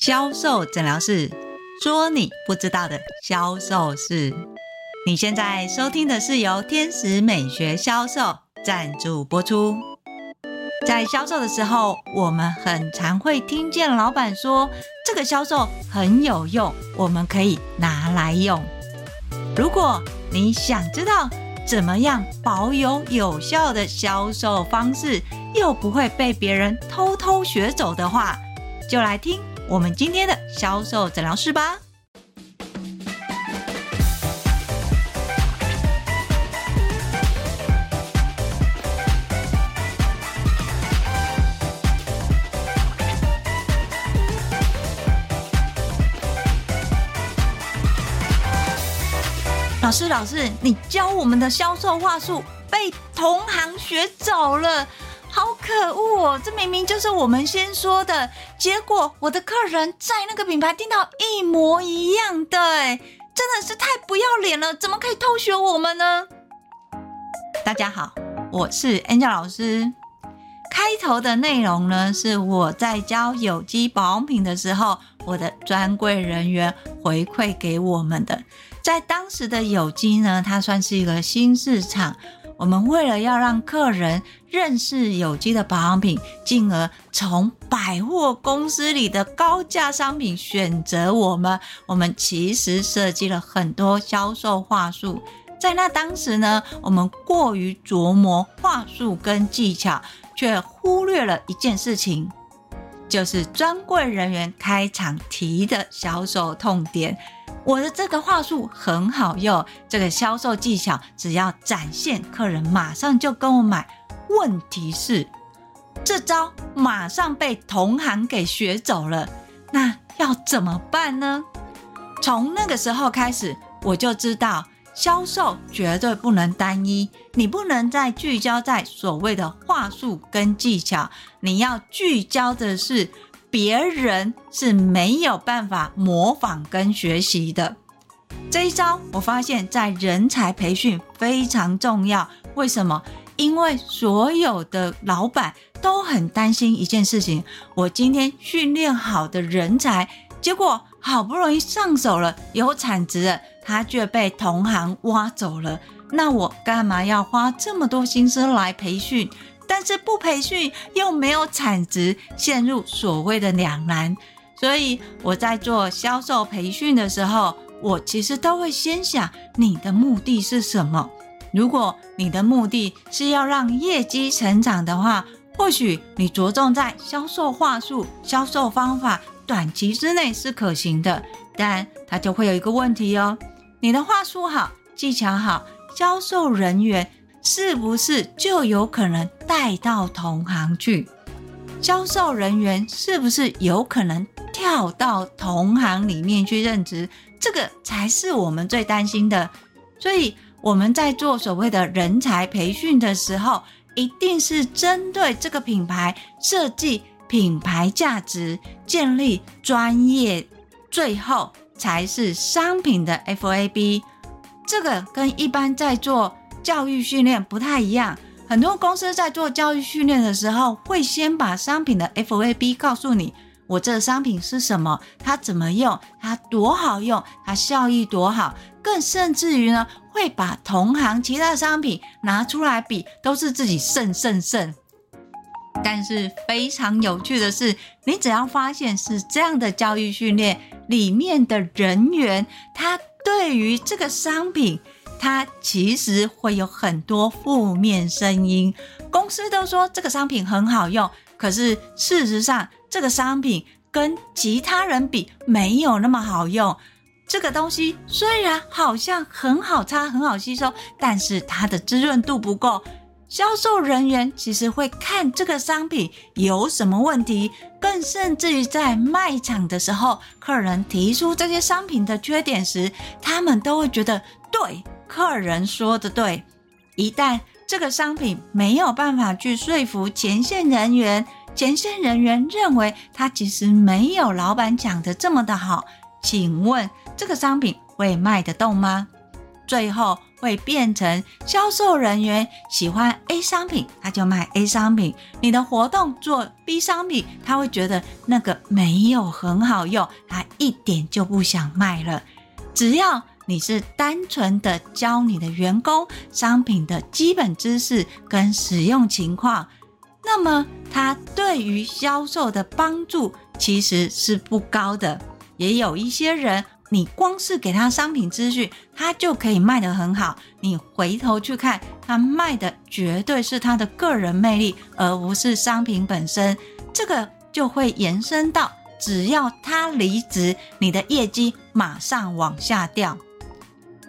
销售诊疗室，说你不知道的销售事。你现在收听的是由天使美学销售赞助播出。在销售的时候，我们很常会听见老板说：“这个销售很有用，我们可以拿来用。”如果你想知道怎么样保有有效的销售方式，又不会被别人偷偷学走的话，就来听我们今天的销售诊疗室吧。老师，老师，你教我们的销售话术被同行学走了，好可恶哦！这明明就是我们先说的，结果我的客人在那个品牌听到一模一样的，哎，真的是太不要脸了！怎么可以偷学我们呢？大家好，我是 Angel 老师。开头的内容呢，是我在教有机保养品的时候，我的专柜人员回馈给我们的。在当时的有机呢，它算是一个新市场。我们为了要让客人认识有机的保养品，进而从百货公司里的高价商品选择我们，我们其实设计了很多销售话术。在那当时呢，我们过于琢磨话术跟技巧，却忽略了一件事情，就是专柜人员开场提的销售痛点。我的这个话术很好用，这个销售技巧只要展现，客人马上就跟我买。问题是，这招马上被同行给学走了，那要怎么办呢？从那个时候开始，我就知道销售绝对不能单一，你不能再聚焦在所谓的话术跟技巧，你要聚焦的是。别人是没有办法模仿跟学习的。这一招，我发现在人才培训非常重要。为什么？因为所有的老板都很担心一件事情：我今天训练好的人才，结果好不容易上手了，有产值了，他却被同行挖走了。那我干嘛要花这么多心思来培训？但是不培训又没有产值，陷入所谓的两难。所以我在做销售培训的时候，我其实都会先想你的目的是什么。如果你的目的是要让业绩成长的话，或许你着重在销售话术、销售方法，短期之内是可行的。但它就会有一个问题哦，你的话术好，技巧好，销售人员。是不是就有可能带到同行去？销售人员是不是有可能跳到同行里面去任职？这个才是我们最担心的。所以我们在做所谓的人才培训的时候，一定是针对这个品牌设计品牌价值，建立专业，最后才是商品的 FAB。这个跟一般在做。教育训练不太一样，很多公司在做教育训练的时候，会先把商品的 FAB 告诉你，我这商品是什么，它怎么用，它多好用，它效益多好，更甚至于呢，会把同行其他商品拿出来比，都是自己胜胜胜。但是非常有趣的是，你只要发现是这样的教育训练里面的人员，他对于这个商品。它其实会有很多负面声音，公司都说这个商品很好用，可是事实上这个商品跟其他人比没有那么好用。这个东西虽然好像很好擦、很好吸收，但是它的滋润度不够。销售人员其实会看这个商品有什么问题，更甚至于在卖场的时候，客人提出这些商品的缺点时，他们都会觉得对。客人说的对，一旦这个商品没有办法去说服前线人员，前线人员认为它其实没有老板讲的这么的好，请问这个商品会卖得动吗？最后会变成销售人员喜欢 A 商品，他就卖 A 商品；你的活动做 B 商品，他会觉得那个没有很好用，他一点就不想卖了。只要你是单纯的教你的员工商品的基本知识跟使用情况，那么他对于销售的帮助其实是不高的。也有一些人。你光是给他商品资讯，他就可以卖得很好。你回头去看，他卖的绝对是他的个人魅力，而不是商品本身。这个就会延伸到，只要他离职，你的业绩马上往下掉。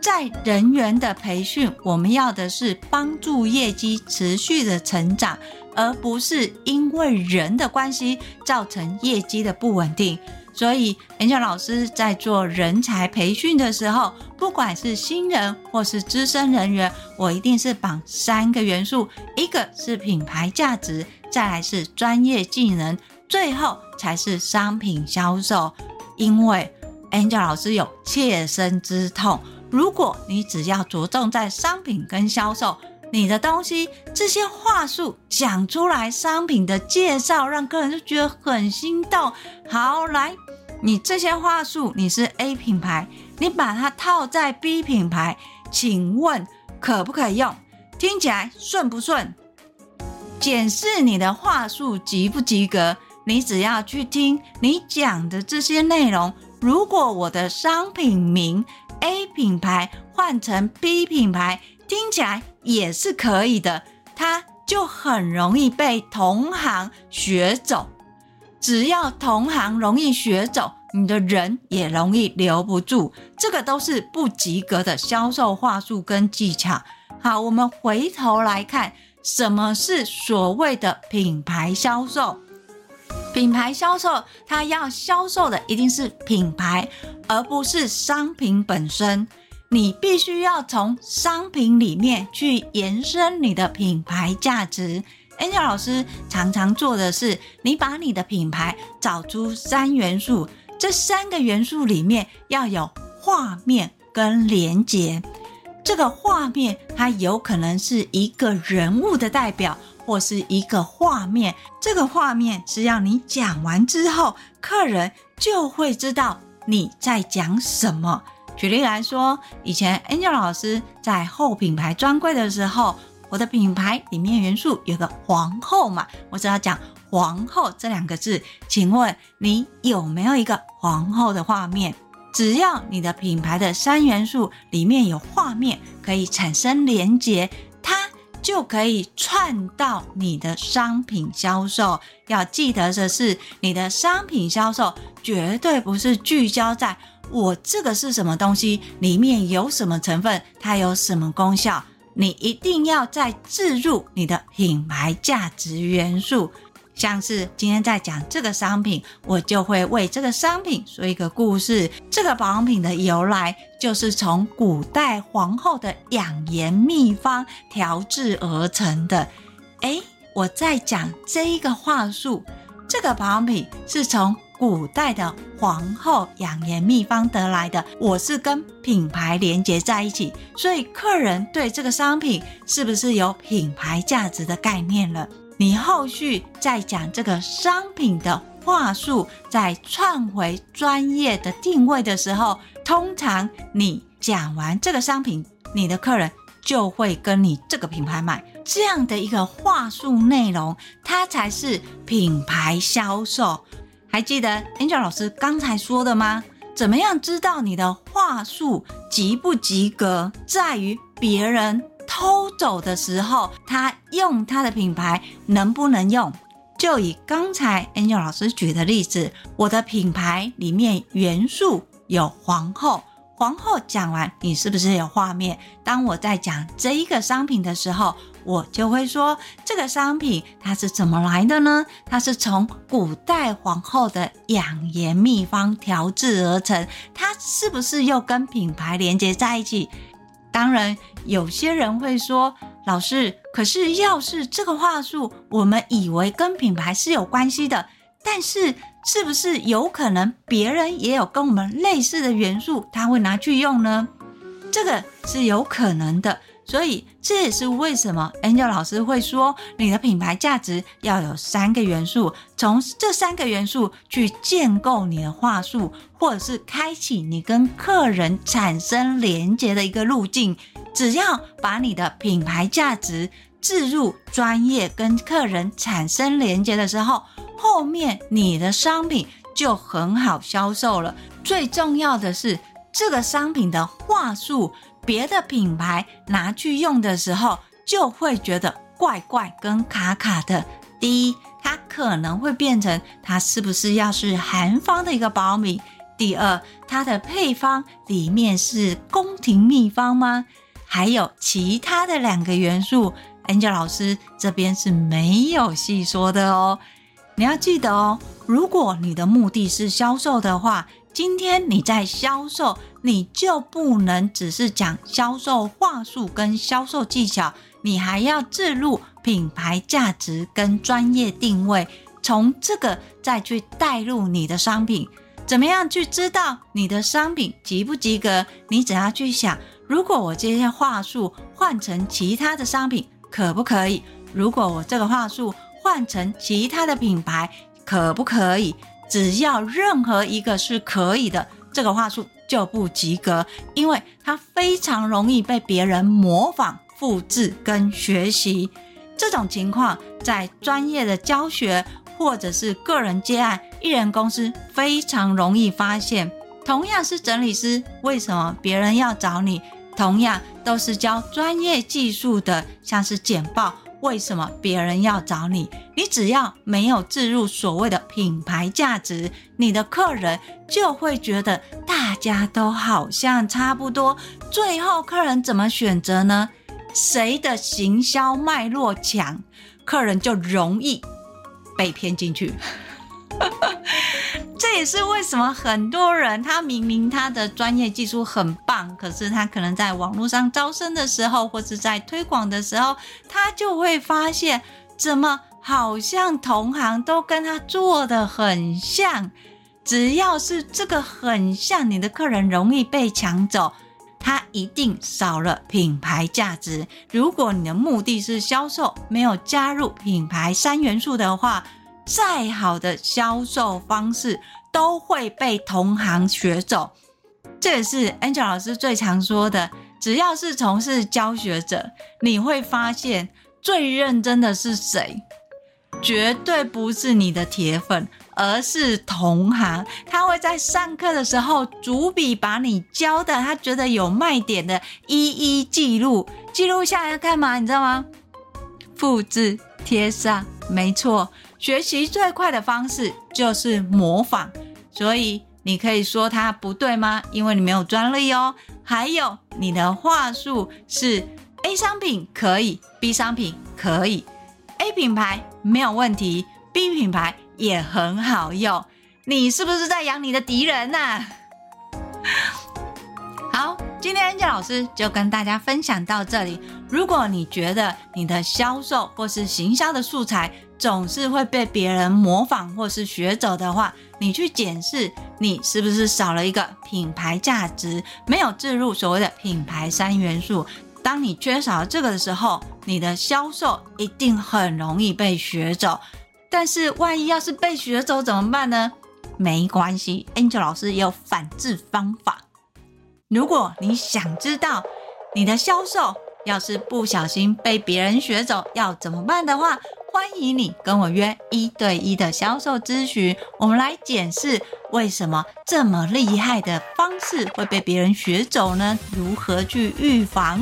在人员的培训，我们要的是帮助业绩持续的成长，而不是因为人的关系造成业绩的不稳定。所以，Angel 老师在做人才培训的时候，不管是新人或是资深人员，我一定是绑三个元素：一个是品牌价值，再来是专业技能，最后才是商品销售。因为 Angel 老师有切身之痛，如果你只要着重在商品跟销售，你的东西这些话术讲出来，商品的介绍让客人就觉得很心动。好，来，你这些话术你是 A 品牌，你把它套在 B 品牌，请问可不可以用？听起来顺不顺？检视你的话术及不及格，你只要去听你讲的这些内容。如果我的商品名 A 品牌换成 B 品牌，听起来也是可以的，它就很容易被同行学走。只要同行容易学走，你的人也容易留不住。这个都是不及格的销售话术跟技巧。好，我们回头来看，什么是所谓的品牌销售？品牌销售，它要销售的一定是品牌，而不是商品本身。你必须要从商品里面去延伸你的品牌价值。Angel 老师常常做的是，你把你的品牌找出三元素，这三个元素里面要有画面跟连结。这个画面它有可能是一个人物的代表，或是一个画面。这个画面是要你讲完之后，客人就会知道你在讲什么。举例来说，以前 Angel 老师在后品牌专柜的时候，我的品牌里面元素有个皇后嘛，我只要讲皇后这两个字，请问你有没有一个皇后的画面？只要你的品牌的三元素里面有画面，可以产生连结，就可以串到你的商品销售。要记得的是，你的商品销售绝对不是聚焦在。我这个是什么东西？里面有什么成分？它有什么功效？你一定要再置入你的品牌价值元素。像是今天在讲这个商品，我就会为这个商品说一个故事。这个保养品的由来，就是从古代皇后的养颜秘方调制而成的。诶，我在讲这一个话术，这个保养品是从。古代的皇后养颜秘方得来的，我是跟品牌连接在一起，所以客人对这个商品是不是有品牌价值的概念了？你后续再讲这个商品的话术，再串回专业的定位的时候，通常你讲完这个商品，你的客人就会跟你这个品牌买。这样的一个话术内容，它才是品牌销售。还记得 Angel 老师刚才说的吗？怎么样知道你的话术及不及格，在于别人偷走的时候，他用他的品牌能不能用？就以刚才 Angel 老师举的例子，我的品牌里面元素有皇后。皇后讲完，你是不是有画面？当我在讲这一个商品的时候，我就会说，这个商品它是怎么来的呢？它是从古代皇后的养颜秘方调制而成，它是不是又跟品牌连接在一起？当然，有些人会说，老师，可是要是这个话术，我们以为跟品牌是有关系的，但是。是不是有可能别人也有跟我们类似的元素，他会拿去用呢？这个是有可能的。所以这也是为什么 Angel 老师会说，你的品牌价值要有三个元素，从这三个元素去建构你的话术，或者是开启你跟客人产生连接的一个路径。只要把你的品牌价值置入专业，跟客人产生连接的时候，后面你的商品就很好销售了。最重要的是，这个商品的话术。别的品牌拿去用的时候，就会觉得怪怪跟卡卡的。第一，它可能会变成它是不是要是韩方的一个保米？第二，它的配方里面是宫廷秘方吗？还有其他的两个元素，Angel 老师这边是没有细说的哦。你要记得哦，如果你的目的是销售的话。今天你在销售，你就不能只是讲销售话术跟销售技巧，你还要置入品牌价值跟专业定位，从这个再去带入你的商品。怎么样去知道你的商品及不及格？你只要去想，如果我这些话术换成其他的商品，可不可以？如果我这个话术换成其他的品牌，可不可以？只要任何一个是可以的，这个话术就不及格，因为它非常容易被别人模仿、复制跟学习。这种情况在专业的教学或者是个人接案、艺人公司非常容易发现。同样是整理师，为什么别人要找你？同样都是教专业技术的，像是简报。为什么别人要找你？你只要没有置入所谓的品牌价值，你的客人就会觉得大家都好像差不多。最后，客人怎么选择呢？谁的行销脉络强，客人就容易被骗进去。这也是为什么很多人他明明他的专业技术很棒，可是他可能在网络上招生的时候，或是在推广的时候，他就会发现，怎么好像同行都跟他做得很像。只要是这个很像，你的客人容易被抢走，他一定少了品牌价值。如果你的目的是销售，没有加入品牌三元素的话。再好的销售方式都会被同行学走，这也是 Angel 老师最常说的。只要是从事教学者，你会发现最认真的是谁？绝对不是你的铁粉，而是同行。他会在上课的时候逐笔把你教的，他觉得有卖点的，一一记录，记录下来要干嘛？你知道吗？复制贴上，没错。学习最快的方式就是模仿，所以你可以说它不对吗？因为你没有专利哦。还有你的话术是 A 商品可以，B 商品可以，A 品牌没有问题，B 品牌也很好用。你是不是在养你的敌人呐？好，今天 Angel 老师就跟大家分享到这里。如果你觉得你的销售或是行销的素材，总是会被别人模仿或是学走的话，你去检视你是不是少了一个品牌价值，没有置入所谓的品牌三元素。当你缺少这个的时候，你的销售一定很容易被学走。但是万一要是被学走怎么办呢？没关系，Angel 老师也有反制方法。如果你想知道你的销售要是不小心被别人学走要怎么办的话，欢迎你跟我约一对一的销售咨询，我们来检视为什么这么厉害的方式会被别人学走呢？如何去预防？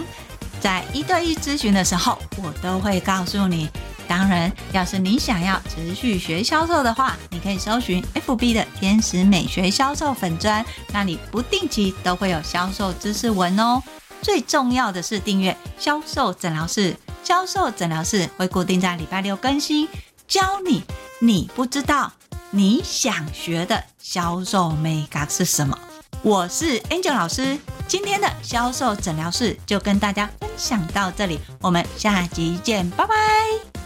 在一对一咨询的时候，我都会告诉你。当然，要是你想要持续学销售的话，你可以搜寻 FB 的天使美学销售粉专，那里不定期都会有销售知识文哦。最重要的是订阅销售诊疗室。销售诊疗室会固定在礼拜六更新，教你你不知道你想学的销售美感是什么。我是 Angel 老师，今天的销售诊疗室就跟大家分享到这里，我们下集见，拜拜。